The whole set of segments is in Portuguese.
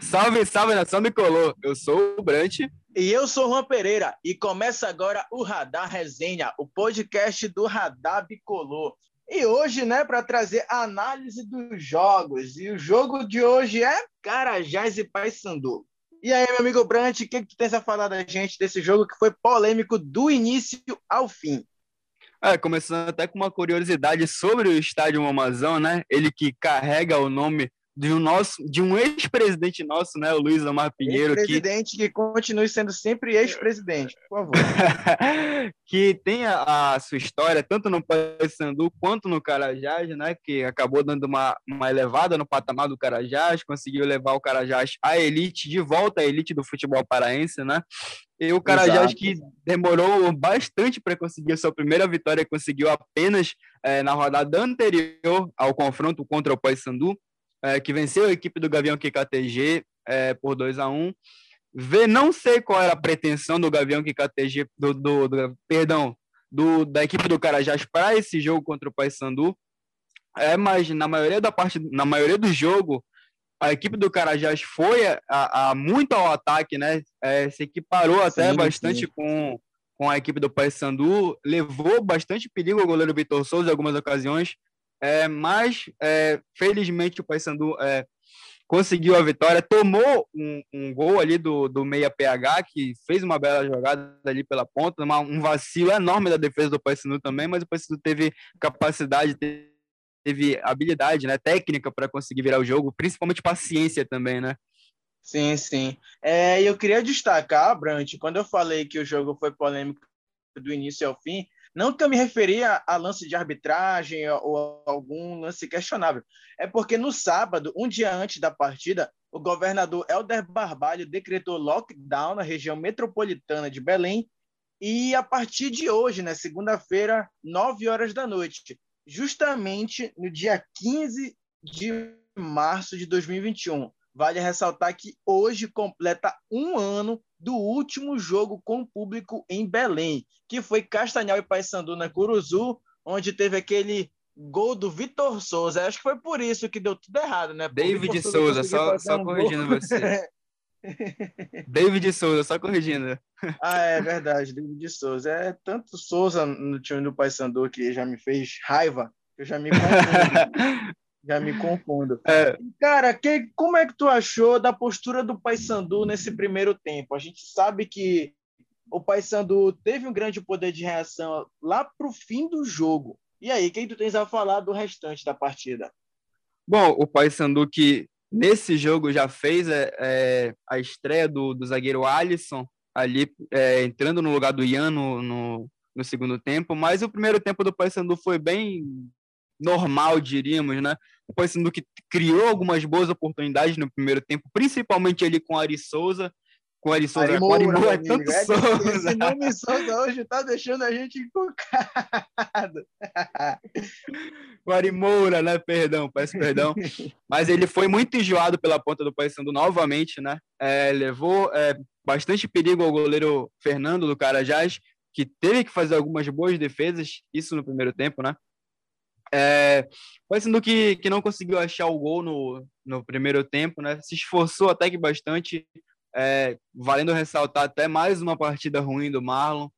Salve, salve, nação bicolor. Eu sou o Brant. E eu sou o Juan Pereira. E começa agora o Radar Resenha, o podcast do Radar Bicolor. E hoje, né, para trazer análise dos jogos. E o jogo de hoje é Carajás e Paysandu. E aí, meu amigo Brant, o que, que tu tens a falar da gente desse jogo que foi polêmico do início ao fim? É, começando até com uma curiosidade sobre o estádio Amazon, né? Ele que carrega o nome de um nosso, de um ex-presidente nosso, né, o Luiz Omar Pinheiro, ex-presidente que... que continue sendo sempre ex-presidente, por favor. que tem a, a, sua história tanto no Paysandu quanto no Carajás, né, que acabou dando uma, uma elevada no patamar do Carajás, conseguiu levar o Carajás à elite, de volta à elite do futebol paraense, né? E o Carajás Exato. que demorou bastante para conseguir a sua primeira vitória, conseguiu apenas é, na rodada anterior ao confronto contra o Paysandu é, que venceu a equipe do Gavião QKTG é, por 2 a 1 Vê, não sei qual era a pretensão do Gavião QKTG, do, do, do perdão, do, da equipe do Carajás para esse jogo contra o Paysandu, é, mas na maioria da parte, na maioria do jogo, a equipe do Carajás foi a, a muito ao ataque, né? É, se equiparou até sim, bastante sim. com, com a equipe do Paysandu, levou bastante perigo ao goleiro Vitor Souza em algumas ocasiões, é, mas, é, felizmente, o Paysandu é, conseguiu a vitória, tomou um, um, gol ali do, do meia PH, que fez uma bela jogada ali pela ponta, uma, um vacilo enorme da defesa do Paysandu também, mas o Paysandu teve capacidade, teve habilidade, né, técnica para conseguir virar o jogo, principalmente paciência também, né? Sim, sim. É, eu queria destacar, Brant, quando eu falei que o jogo foi polêmico do início ao fim, não que eu me referia a lance de arbitragem ou algum lance questionável. É porque no sábado, um dia antes da partida, o governador Helder Barbalho decretou lockdown na região metropolitana de Belém e a partir de hoje, né, segunda-feira, 9 horas da noite, justamente no dia 15 de março de 2021. Vale ressaltar que hoje completa um ano do último jogo com público em Belém, que foi Castanhal e Paysandu na Curuzu, onde teve aquele gol do Vitor Souza. Acho que foi por isso que deu tudo errado, né? David Souza, só, só um corrigindo gol. você. David Souza, só corrigindo. Ah, é verdade, David Souza. É tanto Souza no time do Paysandu que já me fez raiva, que eu já me confundo. Já me confundo. É. Cara, que, como é que tu achou da postura do Paysandu nesse primeiro tempo? A gente sabe que o Paysandu teve um grande poder de reação lá para o fim do jogo. E aí, quem tu tens a falar do restante da partida? Bom, o Paysandu que nesse jogo já fez é, é, a estreia do, do zagueiro Alisson ali é, entrando no lugar do Ian no, no, no, segundo tempo, mas o primeiro tempo do Paysandu foi bem normal, diríamos, né? O Paysandu que criou algumas boas oportunidades no primeiro tempo, principalmente ali com Ari Souza, com Ari Souza, Ari Moura, Ari Moura é tanto é, Souza. Esse nome Souza hoje tá deixando a gente encucado. o Ari Moura, né? Perdão, peço perdão. Mas ele foi muito enjoado pela ponta do Paysandu novamente, né? É, levou é, bastante perigo ao goleiro Fernando do Carajás, que teve que fazer algumas boas defesas, isso no primeiro tempo, né? É, parecendo que, que não conseguiu achar o gol no, no primeiro tempo, né? Se esforçou até que bastante, é, valendo ressaltar até mais uma partida ruim do Marlon.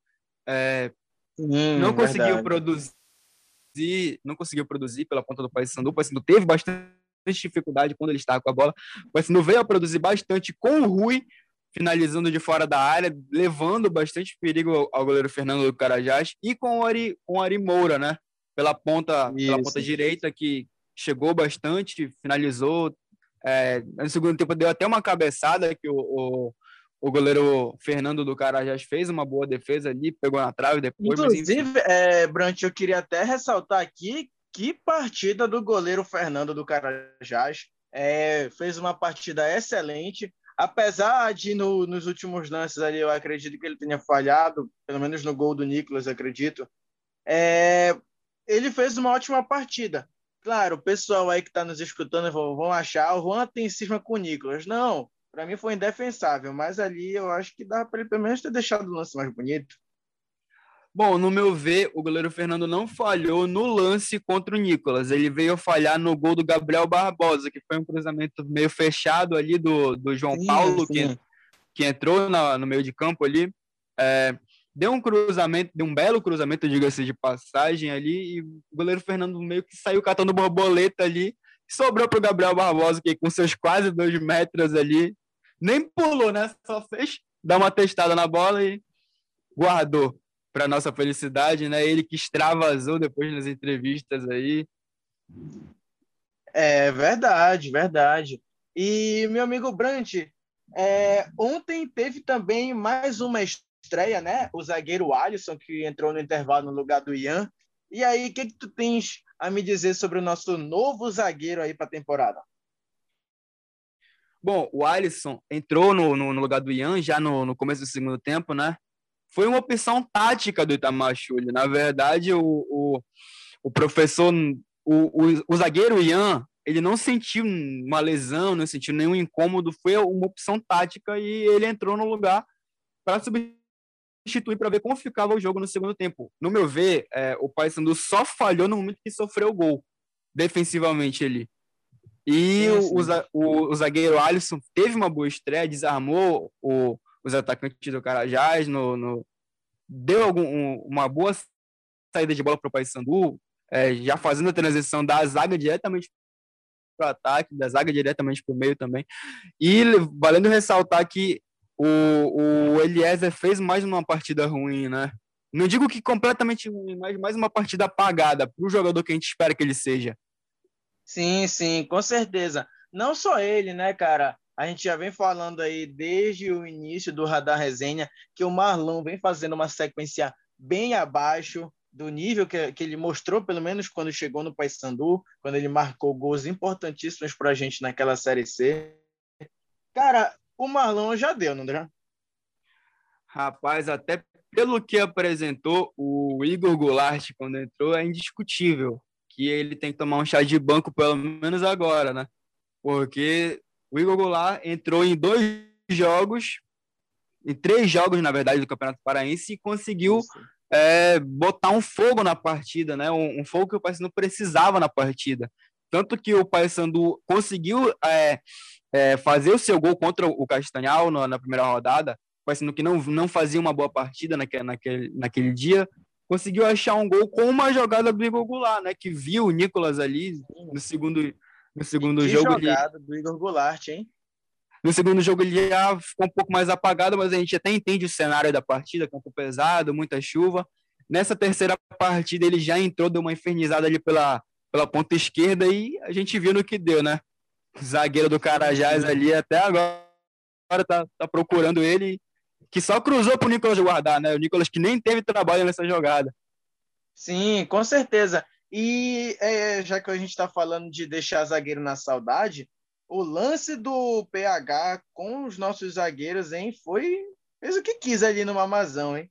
É, hum, não conseguiu verdade. produzir, não conseguiu produzir pela ponta do Paysandu. O Paysandu teve bastante dificuldade quando ele estava com a bola. O Paysandu veio a produzir bastante com o Rui, finalizando de fora da área, levando bastante perigo ao goleiro Fernando do Carajás e com o Ari, com o Ari Moura, né? Pela ponta, pela ponta direita, que chegou bastante, finalizou. É, no segundo tempo deu até uma cabeçada que o, o, o goleiro Fernando do Carajás fez uma boa defesa ali, pegou na trave depois. Inclusive, mas, é, Brant, eu queria até ressaltar aqui que partida do goleiro Fernando do Carajás. É, fez uma partida excelente. Apesar de no, nos últimos lances ali, eu acredito que ele tenha falhado, pelo menos no gol do Nicolas, acredito. É, ele fez uma ótima partida. Claro, o pessoal aí que está nos escutando vão achar o Juan tem cisma com o Nicolas. Não, para mim foi indefensável, mas ali eu acho que dá para ele pelo menos ter deixado o lance mais bonito. Bom, no meu ver, o goleiro Fernando não falhou no lance contra o Nicolas. Ele veio falhar no gol do Gabriel Barbosa, que foi um cruzamento meio fechado ali do, do João sim, Paulo, sim. Que, que entrou na, no meio de campo ali. É, deu um cruzamento, deu um belo cruzamento, diga-se de passagem ali, e o goleiro Fernando meio que saiu catando borboleta ali, sobrou para o Gabriel Barbosa, que com seus quase dois metros ali, nem pulou, né? Só fez dar uma testada na bola e guardou para nossa felicidade, né? Ele que extravasou depois nas entrevistas aí. É verdade, verdade. E meu amigo Brant, é, ontem teve também mais uma estreia, né? O zagueiro Alisson que entrou no intervalo no lugar do Ian. E aí, o que, que tu tens a me dizer sobre o nosso novo zagueiro aí para a temporada? Bom, o Alisson entrou no, no, no, lugar do Ian já no, no começo do segundo tempo, né? Foi uma opção tática do Itamar Chuli. Na verdade, o, o, o professor, o, o, o zagueiro Ian, ele não sentiu uma lesão, não sentiu nenhum incômodo, foi uma opção tática e ele entrou no lugar para substituir para ver como ficava o jogo no segundo tempo. No meu ver, é, o Paysandu só falhou no momento que sofreu o gol, defensivamente ali. E é, o, o, o, zagueiro Alisson teve uma boa estreia, desarmou o, os atacantes do Carajás, no, no deu algum, um, uma boa saída de bola para o Paysandu, é, já fazendo a transição da zaga diretamente para o ataque, da zaga diretamente para o meio também. E valendo ressaltar que o, o Eliezer fez mais uma partida ruim, né? Não digo que completamente ruim, mas mais uma partida apagada para o jogador que a gente espera que ele seja. Sim, sim, com certeza. Não só ele, né, cara? A gente já vem falando aí desde o início do Radar Resenha que o Marlon vem fazendo uma sequência bem abaixo do nível que, que ele mostrou, pelo menos quando chegou no Paysandu, quando ele marcou gols importantíssimos para a gente naquela Série C. Cara, o Marlon já deu, não já? Rapaz, até pelo que apresentou o Igor Goulart quando entrou, é indiscutível que ele tem que tomar um chá de banco pelo menos agora, né? Porque o Igor Goulart entrou em dois jogos, em três jogos, na verdade, do Campeonato Paraense e conseguiu é, botar um fogo na partida, né? Um, um fogo que o Paysandu precisava na partida. Tanto que o Paysandu conseguiu é, é, fazer o seu gol contra o Castanhal na, na primeira rodada, o Paysandu que não, não fazia uma boa partida naquele, naquele, naquele dia, conseguiu achar um gol com uma jogada do Igor Goulart, né? Que viu o Nicolas ali no segundo, no segundo que jogo. jogada ele... do Igor Goulart, hein? No segundo jogo ele já ficou um pouco mais apagado, mas a gente até entende o cenário da partida, campo pesado, muita chuva. Nessa terceira partida ele já entrou, deu uma infernizada ali pela, pela ponta esquerda e a gente viu no que deu, né? Zagueiro do Carajás ali até agora tá, tá procurando ele que só cruzou para o Nicolas guardar, né? O Nicolas que nem teve trabalho nessa jogada. Sim, com certeza. E é, já que a gente está falando de deixar zagueiro na saudade, o lance do PH com os nossos zagueiros, hein, foi fez o que quis ali no Mamazão, hein?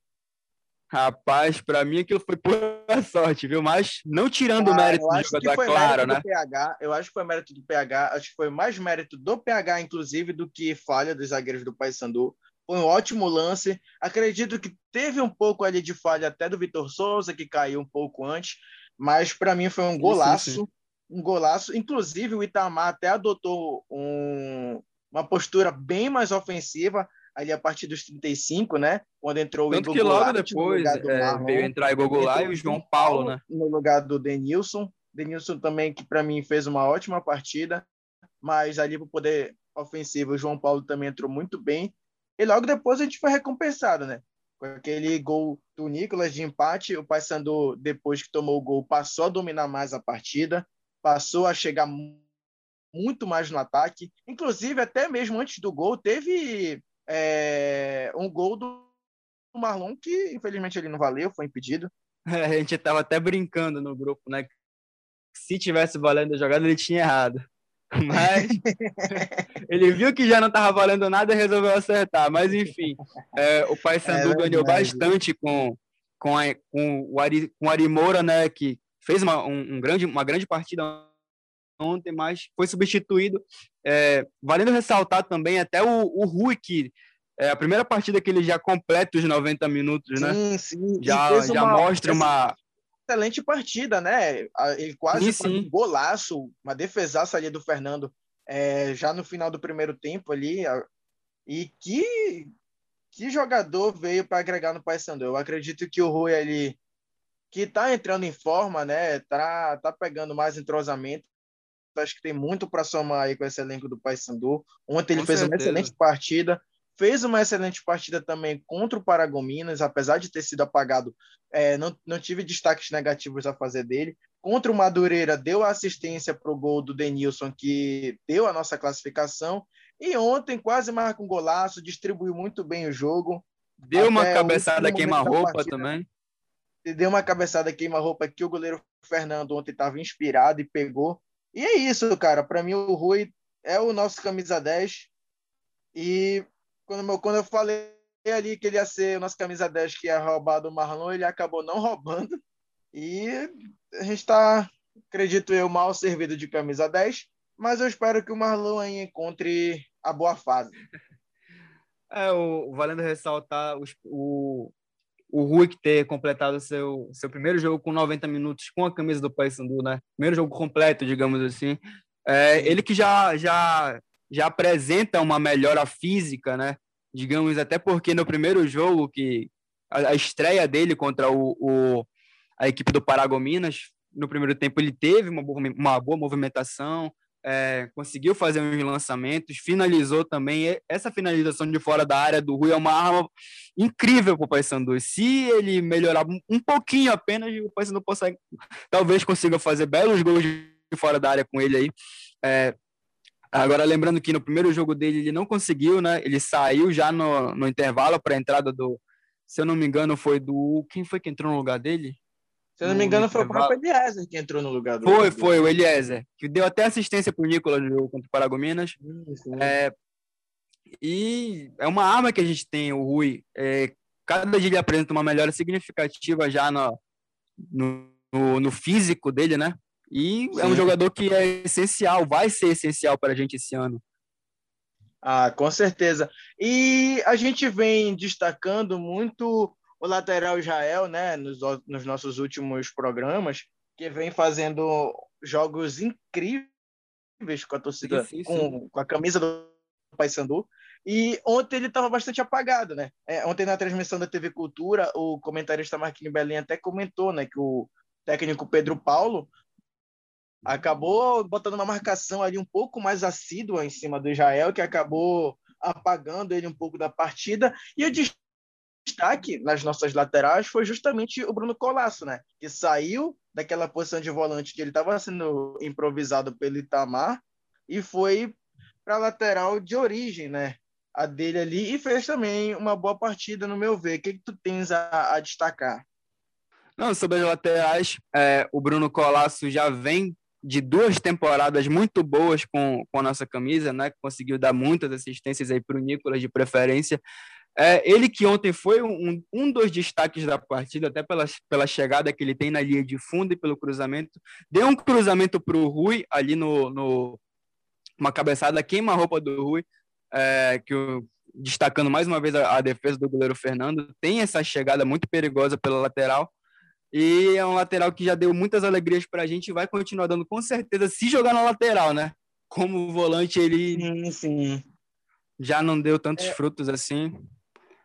Rapaz, para mim aquilo foi pura sorte, viu? Mas não tirando ah, o mérito do jogador, claro, né? PH, eu acho que foi mérito do PH, acho que foi mais mérito do PH, inclusive, do que falha dos zagueiros do Paysandu. Foi um ótimo lance. Acredito que teve um pouco ali de falha até do Vitor Souza, que caiu um pouco antes, mas para mim foi um golaço. Sim, sim. Um golaço. Inclusive, o Itamar até adotou um, uma postura bem mais ofensiva ali a partir dos 35, né? Quando entrou o Tanto Igor que logo depois é, veio entrar Igor Goulart e o João Paulo, né? No lugar do Denilson. Denilson também, que para mim fez uma ótima partida, mas ali para poder ofensivo, o João Paulo também entrou muito bem. E logo depois a gente foi recompensado, né? Com aquele gol do Nicolas de empate, o Paysandu, depois que tomou o gol, passou a dominar mais a partida, passou a chegar muito mais no ataque. Inclusive, até mesmo antes do gol, teve é, um gol do Marlon que, infelizmente, ele não valeu, foi impedido. É, a gente estava até brincando no grupo, né? Se tivesse valendo a jogada, ele tinha errado. Mas ele viu que já não estava valendo nada e resolveu acertar. Mas enfim, é, o Paysandu é ganhou bastante com, com, a, com, o Ari, com o Ari Moura, né? Que fez uma, um, um grande, uma grande partida ontem, mas foi substituído. É, valendo ressaltar também até o, o Rui, que É a primeira partida que ele já completa os 90 minutos, né? Sim, sim. Já, já uma, mostra uma. Excelente partida, né? Ele quase sim, sim. um golaço, uma defesaça ali do Fernando, é, já no final do primeiro tempo ali. E que, que jogador veio para agregar no Paysandu? Eu acredito que o Rui ali, que está entrando em forma, né? Tá, tá pegando mais entrosamento. Acho que tem muito para somar aí com esse elenco do Paysandu. Ontem ele Com fez certeza. uma excelente partida fez uma excelente partida também contra o Paragominas, apesar de ter sido apagado, é, não, não tive destaques negativos a fazer dele. Contra o Madureira, deu assistência para o gol do Denilson, que deu a nossa classificação. E ontem quase marca um golaço, distribuiu muito bem o jogo. Deu uma cabeçada queima-roupa também. Deu uma cabeçada queima-roupa que o goleiro Fernando ontem estava inspirado e pegou. E é isso, cara. Para mim, o Rui é o nosso camisa 10. E quando, quando eu falei ali que ele ia ser o nosso camisa 10 que ia roubar do Marlon, ele acabou não roubando. E a gente está, acredito eu, mal servido de camisa 10, mas eu espero que o Marlon aí encontre a boa fase. É, o, valendo ressaltar o, o Rui ter completado seu, seu primeiro jogo com 90 minutos com a camisa do Paysandu, né? Primeiro jogo completo, digamos assim. É, ele que já, já já apresenta uma melhora física, né? Digamos, até porque no primeiro jogo, que a, a estreia dele contra o, o, a equipe do Paragominas, no primeiro tempo ele teve uma boa, uma boa movimentação, é, conseguiu fazer uns lançamentos, finalizou também. Essa finalização de fora da área do Rui é uma arma incrível para o Paysandu. Se ele melhorar um pouquinho apenas, o Paysandu consegue, talvez consiga fazer belos gols de fora da área com ele aí. É, Agora, lembrando que no primeiro jogo dele ele não conseguiu, né? Ele saiu já no, no intervalo para a entrada do. Se eu não me engano, foi do. Quem foi que entrou no lugar dele? Se eu não me engano, foi o próprio Eliezer que entrou no lugar do. Foi, foi, o Eliezer, que deu até assistência para o Nicolas no jogo contra o Paragominas. É, e é uma arma que a gente tem, o Rui. É, cada dia ele apresenta uma melhora significativa já no, no, no físico dele, né? E Sim. é um jogador que é essencial, vai ser essencial para a gente esse ano. Ah, com certeza. E a gente vem destacando muito o lateral Israel, né, nos, nos nossos últimos programas, que vem fazendo jogos incríveis com a torcida, sim, sim, com, com, a camisa do Paysandu. E ontem ele estava bastante apagado, né? É, ontem na transmissão da TV Cultura, o comentarista Marquinhos Belém até comentou, né, que o técnico Pedro Paulo acabou botando uma marcação ali um pouco mais assídua em cima do Israel, que acabou apagando ele um pouco da partida. E o destaque nas nossas laterais foi justamente o Bruno Colasso, né? Que saiu daquela posição de volante que ele estava sendo improvisado pelo Itamar e foi para a lateral de origem, né? A dele ali e fez também uma boa partida, no meu ver. O que, que tu tens a, a destacar? Não, sobre as laterais, é, o Bruno Colasso já vem de duas temporadas muito boas com, com a nossa camisa, né? Conseguiu dar muitas assistências aí para o Nicolas de preferência. É, ele que ontem foi um, um dos destaques da partida, até pela, pela chegada que ele tem na linha de fundo e pelo cruzamento. Deu um cruzamento para o Rui ali no, no uma cabeçada queima-roupa do Rui, é, que o, destacando mais uma vez a, a defesa do goleiro Fernando. Tem essa chegada muito perigosa pela lateral e é um lateral que já deu muitas alegrias para a gente e vai continuar dando com certeza se jogar na lateral, né? Como volante ele sim, sim. já não deu tantos é. frutos assim.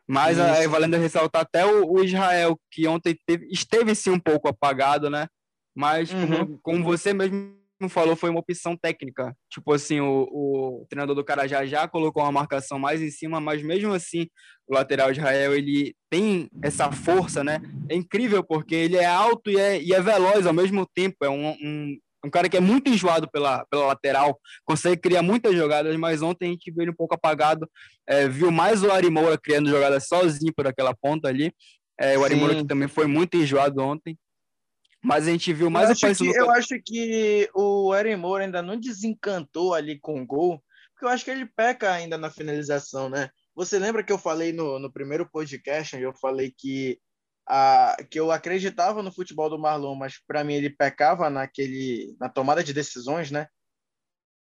Mas é valendo ressaltar até o, o, Israel, que ontem teve, esteve sim um pouco apagado, né? Mas, uhum. como, como você mesmo falou, foi uma opção técnica. Tipo assim, o, o treinador do Carajá já colocou uma marcação mais em cima, mas mesmo assim, o lateral Israel, ele tem essa força, né? É incrível, porque ele é alto e é, e é veloz ao mesmo tempo. É um, um, um cara que é muito enjoado pela, pela lateral, consegue criar muitas jogadas, mas ontem a gente viu ele um pouco apagado. É, viu mais o Arimoura criando jogadas sozinho por aquela ponta ali. É, o Arimoura que também foi muito enjoado ontem. Mas a gente viu mais eu acho, que, eu acho que o Eren Moura ainda não desencantou ali com o gol, porque eu acho que ele peca ainda na finalização, né? Você lembra que eu falei no, no primeiro podcast, eu falei que, a, que eu acreditava no futebol do Marlon, mas para mim ele pecava naquele, na tomada de decisões, né?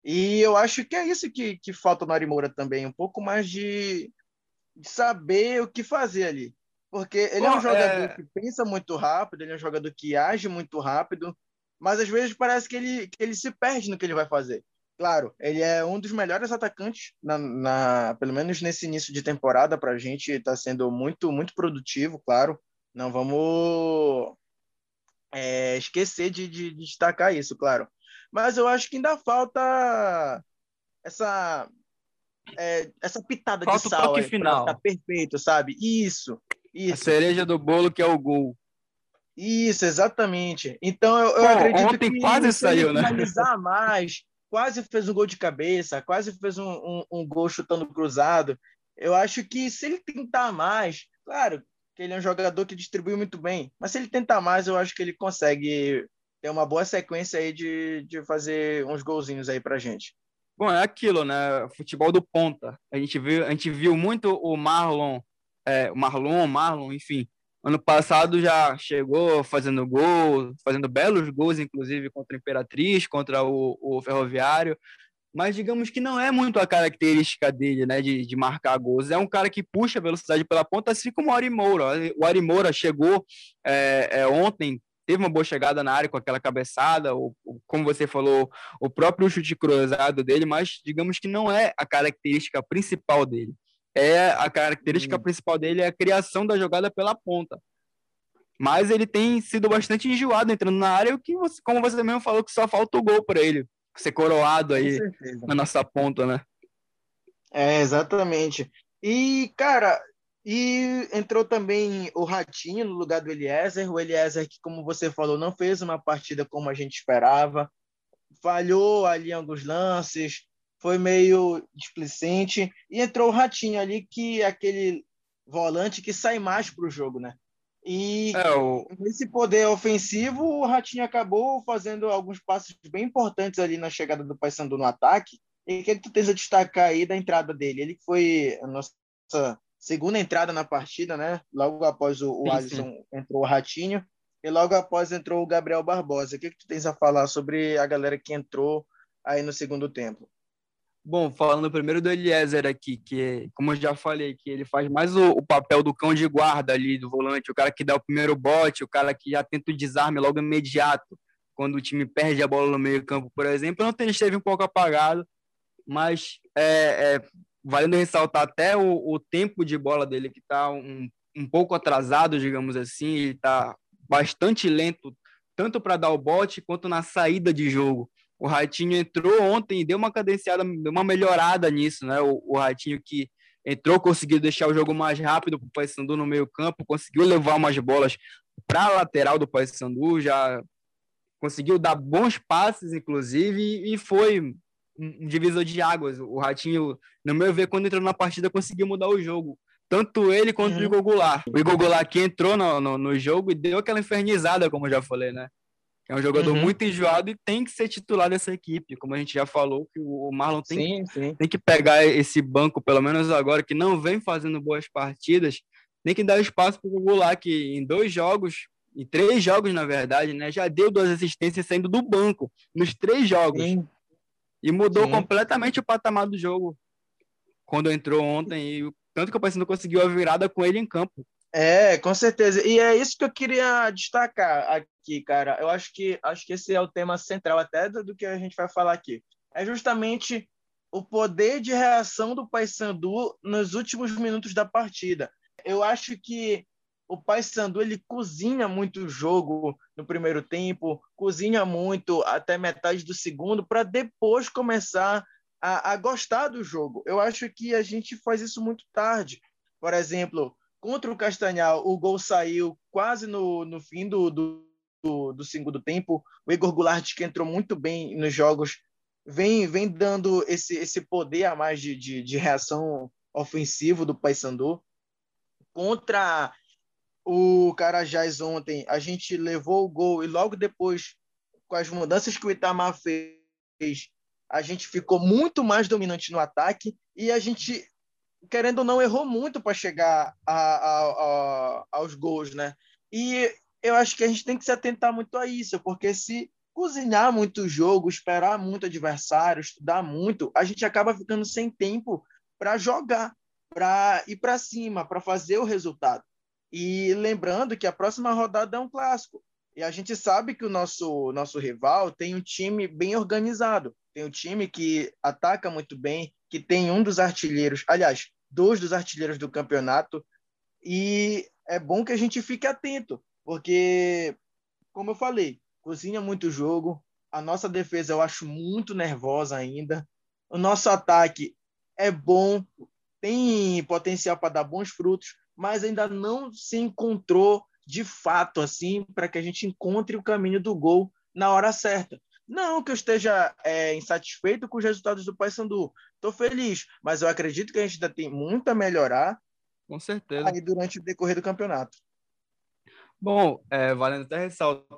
E eu acho que é isso que, que falta no Ari Moura também, um pouco mais de, de saber o que fazer ali. Porque ele Bom, é um jogador é... que pensa muito rápido, ele é um jogador que age muito rápido, mas às vezes parece que ele, que ele se perde no que ele vai fazer. Claro, ele é um dos melhores atacantes, na, na pelo menos nesse início de temporada, para a gente está sendo muito, muito produtivo, claro. Não vamos é, esquecer de, de, de destacar isso, claro. Mas eu acho que ainda falta essa é, essa pitada falta de sal o toque final. Tá perfeito, sabe? Isso, isso. A cereja do bolo que é o gol. Isso, exatamente. Então eu, eu Pô, acredito ontem que quase saiu, né? finalizar mais, quase fez um gol de cabeça, quase fez um, um, um, gol chutando cruzado. Eu acho que se ele tentar mais, claro que ele é um jogador que distribui muito bem, mas se ele tentar mais, eu acho que ele consegue ter uma boa sequência aí de, de fazer uns golzinhos aí pra gente. Bom, é aquilo, né? Futebol do ponta. A gente viu, a gente viu muito o Marlon, é, Marlon, Marlon, enfim, Ano passado já chegou fazendo gol, fazendo belos gols, inclusive contra a Imperatriz, contra o, o Ferroviário. Mas digamos que não é muito a característica dele, né, de, de marcar gols. É um cara que puxa a velocidade pela ponta, assim como o Ari Moura. O Ari Moura chegou é, é, ontem, teve uma boa chegada na área com aquela cabeçada, ou, como você falou, o próprio chute cruzado dele, mas digamos que não é a característica principal dele é a característica hum. principal dele é a criação da jogada pela ponta. Mas ele tem sido bastante enjoado entrando na área, o que você, como você mesmo falou, que só falta o gol para ele ser coroado aí na nossa ponta, né? É, exatamente. E, cara, e entrou também o Ratinho no lugar do Eliezer. O Eliezer, que, como você falou, não fez uma partida como a gente esperava. Falhou ali em alguns lances, foi meio displicente. E entrou o Ratinho ali, que é aquele volante que sai mais para o jogo, né? E é, o... nesse poder ofensivo, o Ratinho acabou fazendo alguns passos bem importantes ali na chegada do Paysandu no ataque. E o que, tu tens a destacar aí da entrada dele? Ele foi a nossa segunda entrada na partida, né? Logo após o, o Alisson entrou o Ratinho e logo após entrou o Gabriel Barbosa. O que, que tu tens a falar sobre a galera que entrou aí no segundo tempo? Bom, falando primeiro do Eliezer aqui, que, como eu já falei, que ele faz mais o, o, papel do cão de guarda ali, do volante, o cara que dá o primeiro bote, o cara que já tenta o desarme logo imediato, quando o time perde a bola no meio campo, por exemplo. Ontem ele esteve um pouco apagado, mas é, é, valendo ressaltar até o, o, tempo de bola dele, que está um, um pouco atrasado, digamos assim, ele está bastante lento, tanto para dar o bote quanto na saída de jogo. O Ratinho entrou ontem e deu uma cadenciada, deu uma melhorada nisso, né? O, o Ratinho que entrou, conseguiu deixar o jogo mais rápido para o Paysandu no meio campo, conseguiu levar umas bolas para a lateral do Paysandu, já conseguiu dar bons passes, inclusive, e foi um divisor de águas. O Ratinho, no meu ver, quando entrou na partida, conseguiu mudar o jogo. Tanto ele quanto uhum. o Igor Goulart. O Igor Goulart que entrou no, no, no jogo e deu aquela infernizada, como eu já falei, né? É um jogador uhum. muito enjoado e tem que ser titular dessa equipe. Como a gente já falou, que o Marlon tem, sim, sim. tem que pegar esse banco, pelo menos agora, que não vem fazendo boas partidas, tem que dar espaço para o Goulart, que em dois jogos, em três jogos, na verdade, né, já deu duas assistências saindo do banco, nos três jogos. Sim. E mudou completamente o patamar do jogo quando entrou ontem. E tanto que o Paysandu conseguiu a virada com ele em campo. É, com certeza. E é isso que eu queria destacar aqui, cara. Eu acho que acho que esse é o tema central até do, do que a gente vai falar aqui. É justamente o poder de reação do Paysandu nos últimos minutos da partida. Eu acho que o Paysandu ele cozinha muito o jogo no primeiro tempo, cozinha muito até metade do segundo para depois começar a, a gostar do jogo. Eu acho que a gente faz isso muito tarde. Por exemplo, Contra o Castanhal, o gol saiu quase no, no fim do, do, do, do segundo tempo. O Igor Goulart, que entrou muito bem nos jogos, vem, vem dando esse, esse poder a mais de, de, de reação ofensivo do Paysandu. Contra o Carajás ontem, a gente levou o gol e logo depois, com as mudanças que o Itamar fez, a gente ficou muito mais dominante no ataque e a gente querendo ou não, errou muito para chegar a, a, a, aos gols, né? E eu acho que a gente tem que se atentar muito a isso, porque se cozinhar muito o jogo, esperar muito adversário, estudar muito, a gente acaba ficando sem tempo para jogar. para ir para cima, para fazer o resultado. E lembrando que a próxima rodada é um clássico. E a gente sabe que o nosso, nosso rival tem um time bem organizado, tem um time que ataca muito bem, que tem um dos artilheiros, aliás, dois dos artilheiros do campeonato. E é bom que a gente fique atento, porque, como eu falei, cozinha muito jogo. A nossa defesa eu acho muito nervosa ainda. O nosso ataque é bom, tem potencial para dar bons frutos, mas ainda não se encontrou de fato assim para que a gente encontre o caminho do gol na hora certa. Não que eu esteja é, insatisfeito com os resultados do Paysandu. Estou feliz, mas eu acredito que a gente ainda tem muito a melhorar. Com certeza. Aí durante o decorrer do campeonato. Bom, é, valendo até ressaltar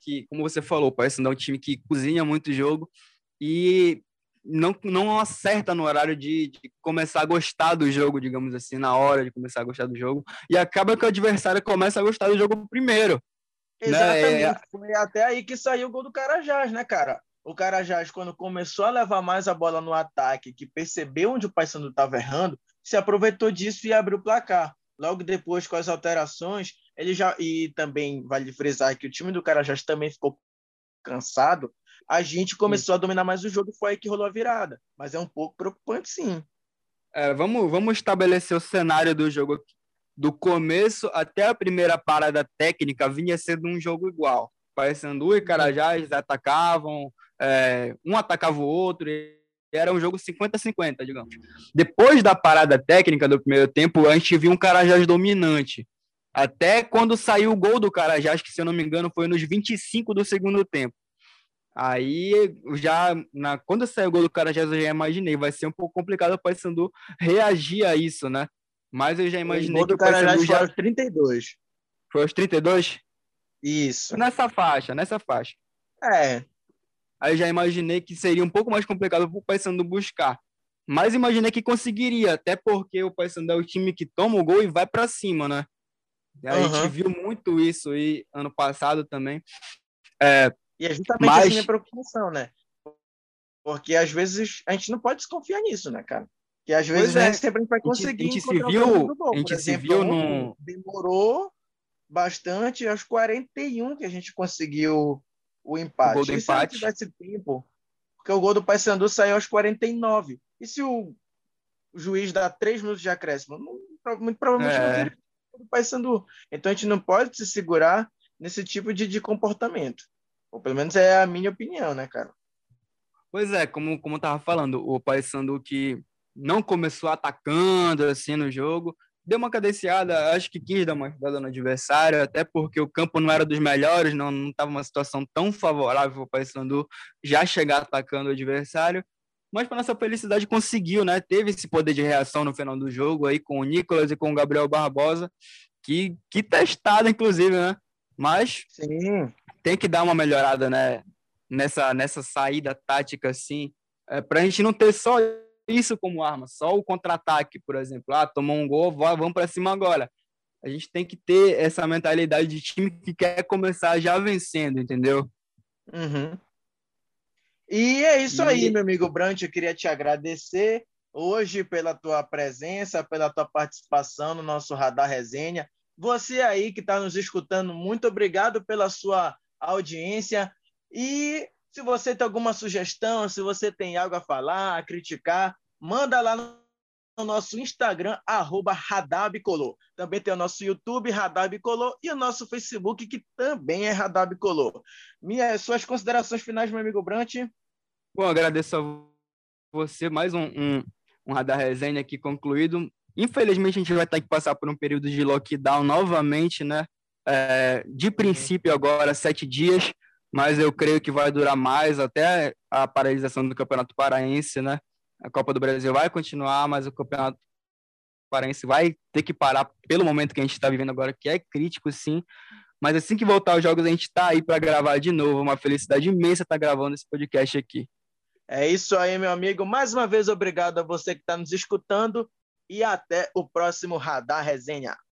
que, como você falou, o Paysandu é um time que cozinha muito jogo e não, não acerta no horário de, de, começar a gostar do jogo, digamos assim, na hora de começar a gostar do jogo, e acaba que o adversário começa a gostar do jogo primeiro. Exatamente. Né? É, Foi até aí que saiu o gol do Carajás, né, cara? O Carajás, quando começou a levar mais a bola no ataque, que percebeu onde o Paysandu estava errando, se aproveitou disso e abriu o placar. Logo depois, com as alterações, ele já e também vale frisar que o time do Carajás também ficou cansado. A gente começou sim. a dominar mais o jogo, foi aí que rolou a virada. Mas é um pouco preocupante, sim. É, vamos, vamos estabelecer o cenário do jogo aqui do começo até a primeira parada técnica vinha sendo um jogo igual. Paysandu e Carajás atacavam, é, um atacava o outro, era um jogo 50-50, digamos. Depois da parada técnica do primeiro tempo, a gente viu um Carajás dominante. Até quando saiu o gol do Carajás, que se eu não me engano foi nos 25 do segundo tempo. Aí, já na, quando saiu o gol do Carajás, eu já imaginei, vai ser um pouco complicado o Paysandu reagir a isso, né? Mas eu já imaginei que o Paysandu já... foi aos 32. Foi aos 32? Isso. Nessa faixa, nessa faixa. É. Aí eu já imaginei que seria um pouco mais complicado para o Paysandu buscar. Mas imaginei que conseguiria, até porque o Paysandu é o time que toma o gol e vai para cima, né? A uhum. gente viu muito isso aí ano passado também. É, e é justamente mas... essa minha preocupação, né? Porque às vezes a gente não pode desconfiar nisso, né, cara? Que às vezes é. sempre a gente vai conseguir. A gente, se viu, a gente se viu no. Demorou bastante, aos 41 que a gente conseguiu o empate. O gol do e empate. se não tivesse tempo, porque o gol do Paysandu saiu aos 49. E se o juiz dá três minutos de acréscimo? muito provavelmente é. não teria o do Paysandu. Então a gente não pode se segurar nesse tipo de, de comportamento. Ou pelo menos é a minha opinião, né, cara? Pois é, como, como eu tava falando, o Paysandu que não começou atacando assim no jogo, deu uma cadenciada, acho que quis dar uma ajudada no adversário, até porque o campo não era dos melhores, não estava uma situação tão favorável para o Paysandu já chegar atacando o adversário, mas para nossa felicidade conseguiu, né? Teve esse poder de reação no final do jogo aí com o Nicolas e com o Gabriel Barbosa, que, que testado inclusive, né? Mas Sim. tem que dar uma melhorada, né? Nessa, nessa saída tática, assim, é, para a gente não ter só isso como arma, só o contra-ataque, por exemplo. Ah, tomou um gol, vamos para cima agora. A gente tem que ter essa mentalidade de time que quer começar já vencendo, entendeu? Uhum. E é isso e... aí, meu amigo Brant. Eu queria te agradecer hoje pela tua presença, pela tua participação no nosso Radar Resenha. Você aí que está nos escutando, muito obrigado pela sua audiência. E se você tem alguma sugestão, se você tem algo a falar, a criticar, manda lá no nosso Instagram, arroba Radabicolor. Também tem o nosso YouTube, Radabicolor, e o nosso Facebook, que também é Radabicolor. Minhas suas considerações finais, meu amigo Brant? Bom, agradeço a você, mais um, um, um Radar Resenha aqui concluído. Infelizmente, a gente vai ter que passar por um período de lockdown novamente, né? É, de princípio, agora, sete dias mas eu creio que vai durar mais até a paralisação do Campeonato Paraense, né? A Copa do Brasil vai continuar, mas o Campeonato Paraense vai ter que parar pelo momento que a gente está vivendo agora, que é crítico, sim. Mas assim que voltar os jogos, a gente está aí para gravar de novo. Uma felicidade imensa estar tá gravando esse podcast aqui. É isso aí, meu amigo. Mais uma vez, obrigado a você que está nos escutando e até o próximo Radar Resenha.